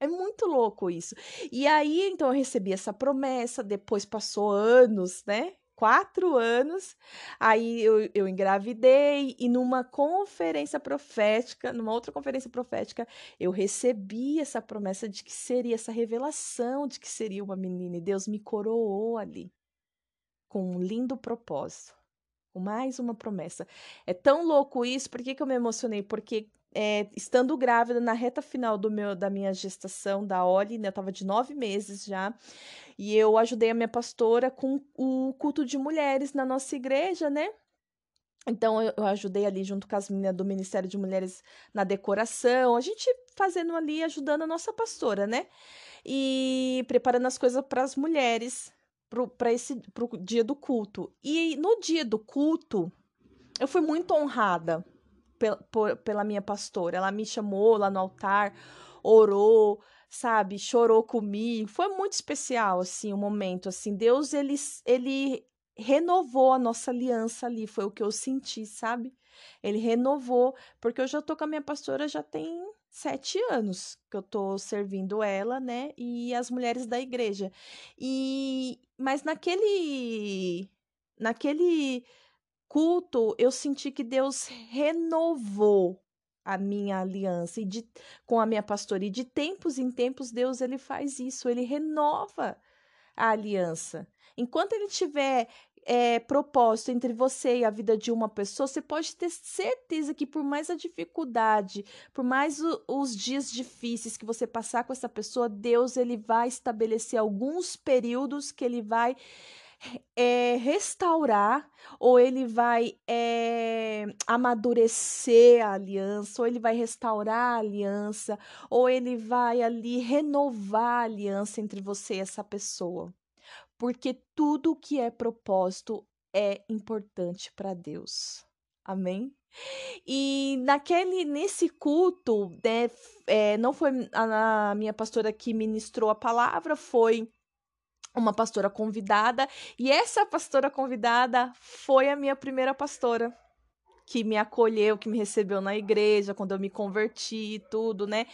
Speaker 1: É muito louco isso. E aí, então, eu recebi essa promessa, depois passou anos, né? Quatro anos. Aí eu, eu engravidei e numa conferência profética, numa outra conferência profética, eu recebi essa promessa de que seria essa revelação de que seria uma menina. E Deus me coroou ali com um lindo propósito. Mais uma promessa. É tão louco isso, por que, que eu me emocionei? Porque é, estando grávida na reta final do meu da minha gestação da Oli, né, eu estava de nove meses já, e eu ajudei a minha pastora com o culto de mulheres na nossa igreja, né? Então eu, ajudei ali junto com as meninas do Ministério de Mulheres na decoração, a gente fazendo ali, ajudando a nossa pastora, né? E preparando as coisas para as mulheres para esse pro dia do culto. E no dia do culto, eu fui muito honrada pela minha pastora. Ela me chamou lá no altar, orou, sabe, chorou comigo. Foi muito especial, assim, o um momento, assim. Deus, ele, ele renovou a nossa aliança ali, foi o que eu senti, sabe? Ele renovou, porque eu já tô com a minha pastora já tem sete anos que eu tô servindo ela, né? E as mulheres da igreja. E mas naquele naquele culto, eu senti que Deus renovou a minha aliança e de, com a minha pastoria. E de tempos em tempos, Deus ele faz isso, ele renova a aliança. Enquanto ele tiver é, propósito entre você e a vida de uma pessoa, você pode ter certeza que por mais a dificuldade, por mais o, os dias difíceis que você passar com essa pessoa, Deus ele vai estabelecer alguns períodos que ele vai é, restaurar, ou ele vai é, amadurecer a aliança, ou ele vai restaurar a aliança, ou ele vai ali renovar a aliança entre você e essa pessoa porque tudo que é propósito é importante para Deus. Amém? E naquele nesse culto, né, é, não foi a, a minha pastora que ministrou a palavra, foi uma pastora convidada, e essa pastora convidada foi a minha primeira pastora que me acolheu, que me recebeu na igreja quando eu me converti e tudo, né?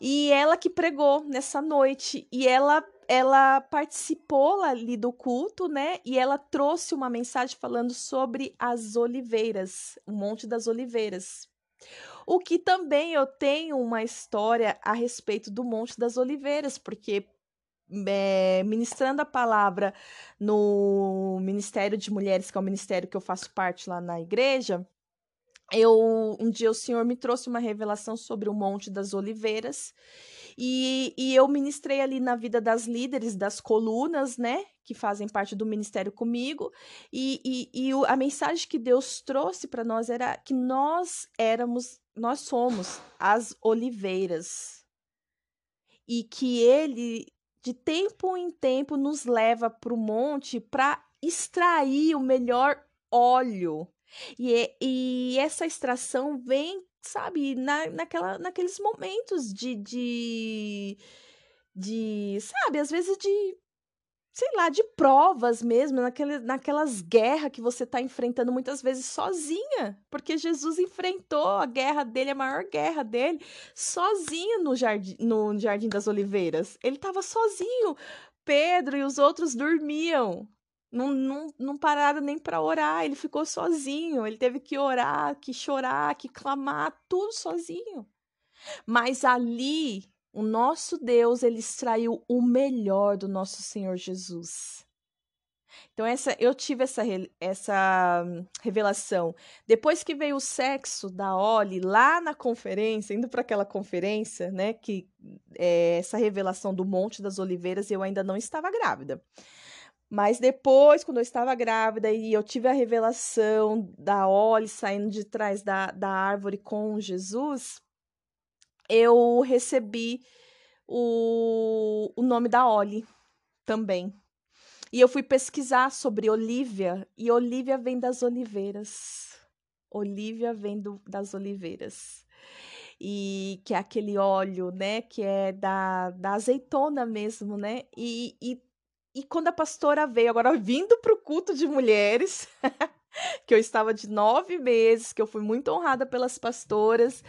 Speaker 1: E ela que pregou nessa noite e ela ela participou ali do culto, né? E ela trouxe uma mensagem falando sobre as oliveiras, o Monte das Oliveiras. O que também eu tenho uma história a respeito do Monte das Oliveiras, porque é, ministrando a palavra no Ministério de Mulheres, que é o ministério que eu faço parte lá na igreja, eu um dia o Senhor me trouxe uma revelação sobre o Monte das Oliveiras e, e eu ministrei ali na vida das líderes das colunas, né? Que fazem parte do ministério comigo. E, e, e a mensagem que Deus trouxe para nós era que nós éramos, nós somos as oliveiras. E que Ele, de tempo em tempo, nos leva para o monte para extrair o melhor óleo. E, e essa extração vem sabe, na, naquela, naqueles momentos de, de, de, sabe, às vezes de, sei lá, de provas mesmo, naquele, naquelas guerras que você está enfrentando muitas vezes sozinha, porque Jesus enfrentou a guerra dele, a maior guerra dele, sozinho no jardim, no jardim das Oliveiras. Ele estava sozinho. Pedro e os outros dormiam. Não, não, não pararam nem para orar, ele ficou sozinho, ele teve que orar, que chorar, que clamar, tudo sozinho. Mas ali, o nosso Deus, ele extraiu o melhor do nosso Senhor Jesus. Então essa eu tive essa, essa revelação. Depois que veio o sexo da Oli lá na conferência, indo para aquela conferência, né, que é, essa revelação do Monte das Oliveiras, eu ainda não estava grávida. Mas depois, quando eu estava grávida e eu tive a revelação da Oli saindo de trás da, da árvore com Jesus, eu recebi o, o nome da Oli também. E eu fui pesquisar sobre Olívia, e Olívia vem das oliveiras. Olívia vem do, das oliveiras. E que é aquele óleo, né, que é da, da azeitona mesmo, né? E, e e quando a pastora veio, agora vindo para o culto de mulheres, [laughs] [laughs] que eu estava de nove meses, que eu fui muito honrada pelas pastoras.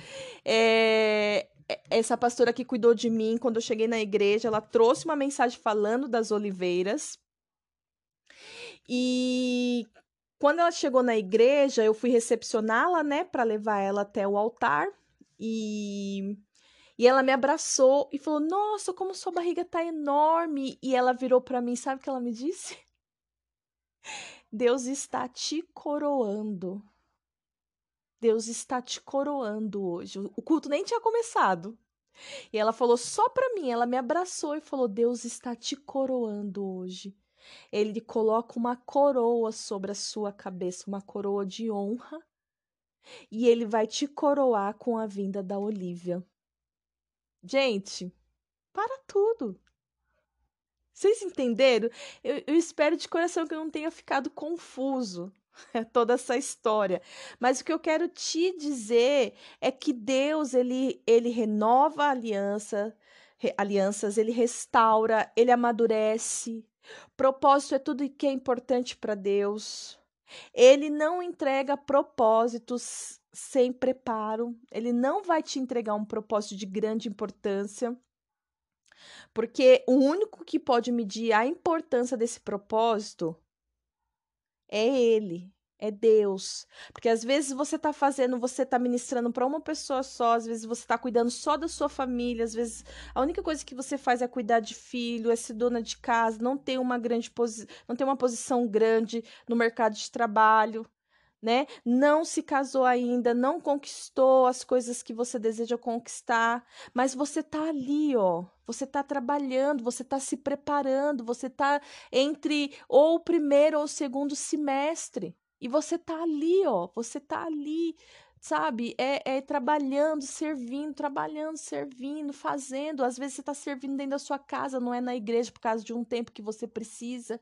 Speaker 1: É, essa pastora que cuidou de mim quando eu cheguei na igreja, ela trouxe uma mensagem falando das oliveiras. E quando ela chegou na igreja, eu fui recepcioná-la, né, para levar ela até o altar. E e ela me abraçou e falou: Nossa, como sua barriga tá enorme. E ela virou para mim, sabe o que ela me disse? Deus está te coroando. Deus está te coroando hoje. O culto nem tinha começado. E ela falou só para mim, ela me abraçou e falou: Deus está te coroando hoje. Ele coloca uma coroa sobre a sua cabeça, uma coroa de honra, e ele vai te coroar com a vinda da Olivia. Gente, para tudo. Vocês entenderam? Eu, eu, espero de coração que eu não tenha ficado confuso [laughs] toda essa história. Mas o que eu quero te dizer é que Deus ele, ele renova a aliança, alianças, ele restaura, ele amadurece. Propósito é tudo que é importante para Deus. Ele não entrega propósitos sem preparo, ele não vai te entregar um propósito de grande importância, porque o único que pode medir a importância desse propósito é ele. é Deus. Porque às vezes você está fazendo, você está ministrando para uma pessoa só, às vezes você está cuidando só da sua família, às vezes a única coisa que você faz é cuidar de filho, é ser dona de casa, não tem uma grande não tem uma posição grande no mercado de trabalho. Né? Não se casou ainda, não conquistou as coisas que você deseja conquistar, mas você tá ali, ó. Você tá trabalhando, você tá se preparando, você tá entre ou o primeiro ou o segundo semestre. E você tá ali, ó, você tá ali, sabe? É, é trabalhando, servindo, trabalhando, servindo, fazendo. Às vezes você tá servindo dentro da sua casa, não é na igreja por causa de um tempo que você precisa.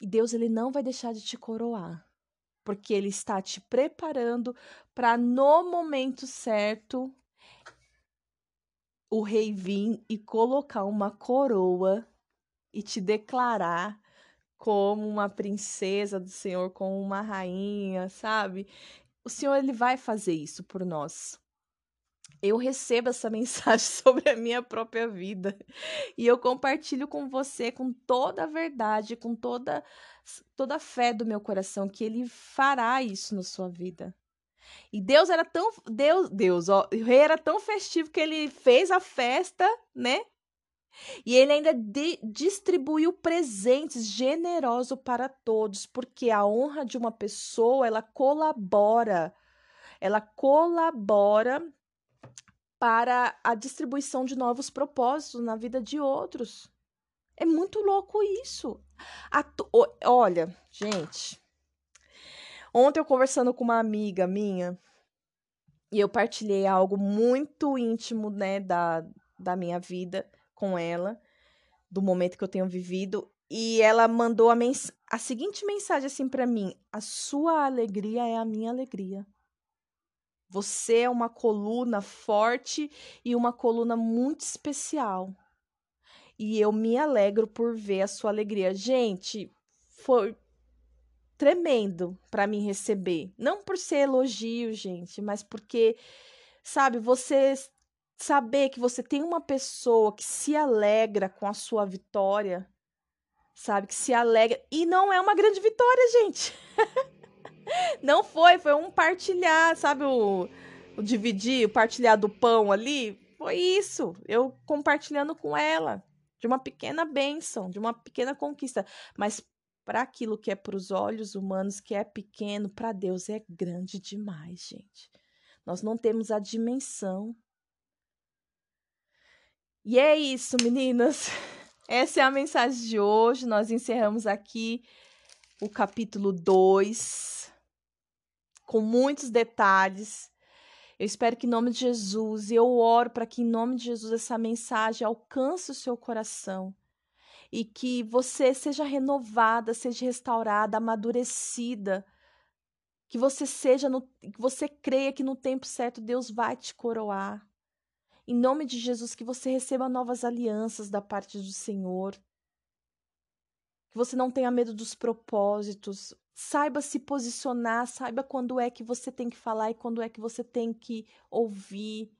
Speaker 1: E Deus, ele não vai deixar de te coroar, porque ele está te preparando para no momento certo o rei vir e colocar uma coroa e te declarar como uma princesa do Senhor, como uma rainha, sabe? O Senhor ele vai fazer isso por nós. Eu recebo essa [laughs] mensagem sobre a minha própria vida e eu compartilho com você com toda a verdade, com toda toda a fé do meu coração que ele fará isso na sua vida. E Deus era tão Deus, Deus, ó, era tão festivo que ele fez a festa, né? E ele ainda distribuiu presentes generosos para todos, porque a honra de uma pessoa, ela colabora, ela colabora para a distribuição de novos propósitos na vida de outros. É muito louco isso. Olha, gente. Ontem eu conversando com uma amiga minha e eu partilhei algo muito íntimo, né, da, da minha vida com ela, do momento que eu tenho vivido, e ela mandou a, mens a seguinte mensagem assim para mim: A sua alegria é a minha alegria. Você é uma coluna forte e uma coluna muito especial. E eu me alegro por ver a sua alegria. Gente, foi tremendo para mim receber. Não por ser elogio, gente, mas porque, sabe, você saber que você tem uma pessoa que se alegra com a sua vitória, sabe? Que se alegra. E não é uma grande vitória, gente. [laughs] não foi, foi um partilhar, sabe? O, o dividir, o partilhar do pão ali. Foi isso. Eu compartilhando com ela. De uma pequena bênção, de uma pequena conquista. Mas para aquilo que é para os olhos humanos, que é pequeno, para Deus é grande demais, gente. Nós não temos a dimensão e é isso, meninas. [laughs] Essa é a mensagem de hoje. Nós encerramos aqui o capítulo 2 com muitos detalhes. Eu espero que em nome de Jesus, e eu oro para que em nome de Jesus essa mensagem alcance o seu coração e que você seja renovada, seja restaurada, amadurecida, que você seja no, que você creia que no tempo certo Deus vai te coroar. Em nome de Jesus, que você receba novas alianças da parte do Senhor. Que você não tenha medo dos propósitos. Saiba se posicionar, saiba quando é que você tem que falar e quando é que você tem que ouvir.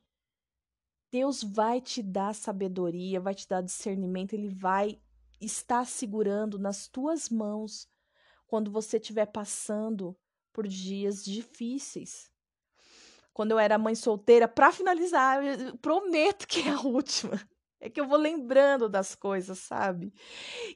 Speaker 1: Deus vai te dar sabedoria, vai te dar discernimento, ele vai estar segurando nas tuas mãos quando você estiver passando por dias difíceis quando eu era mãe solteira, para finalizar, eu prometo que é a [laughs] última. É que eu vou lembrando das coisas, sabe?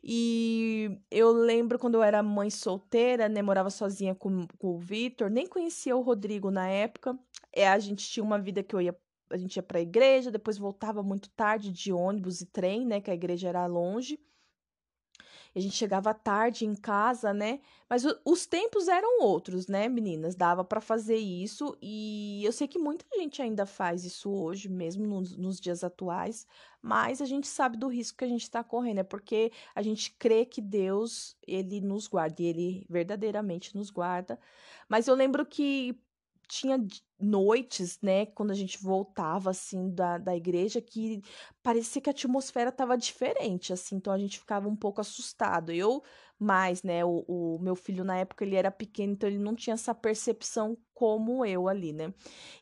Speaker 1: E eu lembro quando eu era mãe solteira, né? Morava sozinha com, com o Vitor, nem conhecia o Rodrigo na época. É, a gente tinha uma vida que eu ia. A gente ia pra igreja, depois voltava muito tarde de ônibus e trem, né? Que a igreja era longe a gente chegava tarde em casa, né? Mas o, os tempos eram outros, né, meninas? Dava para fazer isso e eu sei que muita gente ainda faz isso hoje, mesmo nos, nos dias atuais, mas a gente sabe do risco que a gente está correndo, é porque a gente crê que Deus, ele nos guarda e ele verdadeiramente nos guarda. Mas eu lembro que tinha noites, né, quando a gente voltava, assim, da, da igreja, que parecia que a atmosfera estava diferente, assim, então a gente ficava um pouco assustado. Eu, mais, né, o, o meu filho na época ele era pequeno, então ele não tinha essa percepção como eu ali, né.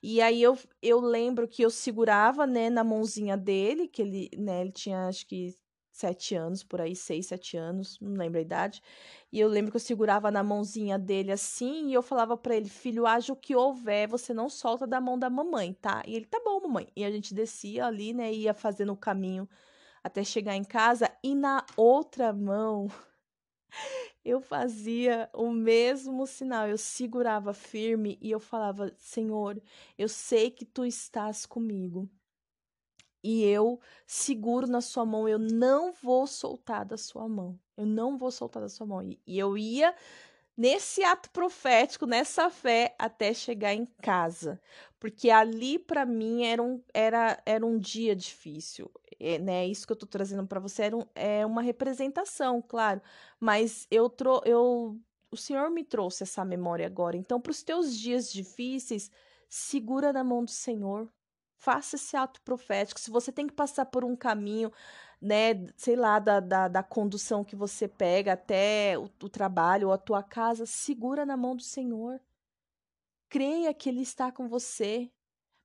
Speaker 1: E aí eu, eu lembro que eu segurava, né, na mãozinha dele, que ele, né, ele tinha, acho que sete anos, por aí, seis, sete anos, não lembro a idade. E eu lembro que eu segurava na mãozinha dele assim e eu falava para ele, filho, haja o que houver, você não solta da mão da mamãe, tá? E ele, tá bom, mamãe. E a gente descia ali, né, ia fazendo o caminho até chegar em casa e na outra mão [laughs] eu fazia o mesmo sinal, eu segurava firme e eu falava: Senhor, eu sei que tu estás comigo. E eu seguro na sua mão, eu não vou soltar da sua mão. Eu não vou soltar da sua mão. E, e eu ia nesse ato profético, nessa fé, até chegar em casa. Porque ali, para mim, era um, era, era um dia difícil. É, né? Isso que eu tô trazendo para você era um, é uma representação, claro. Mas eu, tro eu o Senhor me trouxe essa memória agora. Então, para os teus dias difíceis, segura na mão do Senhor. Faça esse ato profético. Se você tem que passar por um caminho, né, sei lá, da, da, da condução que você pega até o, o trabalho ou a tua casa, segura na mão do Senhor. Creia que Ele está com você.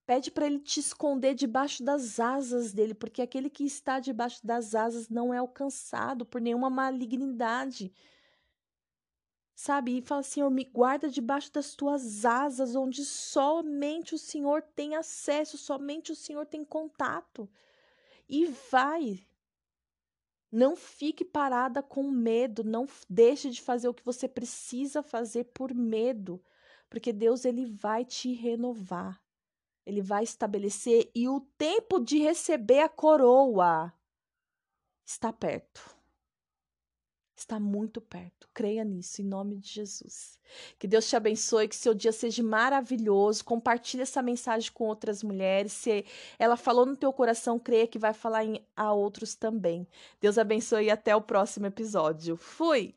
Speaker 1: Pede para Ele te esconder debaixo das asas dele, porque aquele que está debaixo das asas não é alcançado por nenhuma malignidade sabe? E fala assim: me guarda debaixo das tuas asas, onde somente o Senhor tem acesso, somente o Senhor tem contato. E vai. Não fique parada com medo, não deixe de fazer o que você precisa fazer por medo, porque Deus ele vai te renovar. Ele vai estabelecer e o tempo de receber a coroa está perto está muito perto. Creia nisso, em nome de Jesus. Que Deus te abençoe, que seu dia seja maravilhoso. Compartilhe essa mensagem com outras mulheres. Se ela falou no teu coração, creia que vai falar em, a outros também. Deus abençoe e até o próximo episódio. Fui!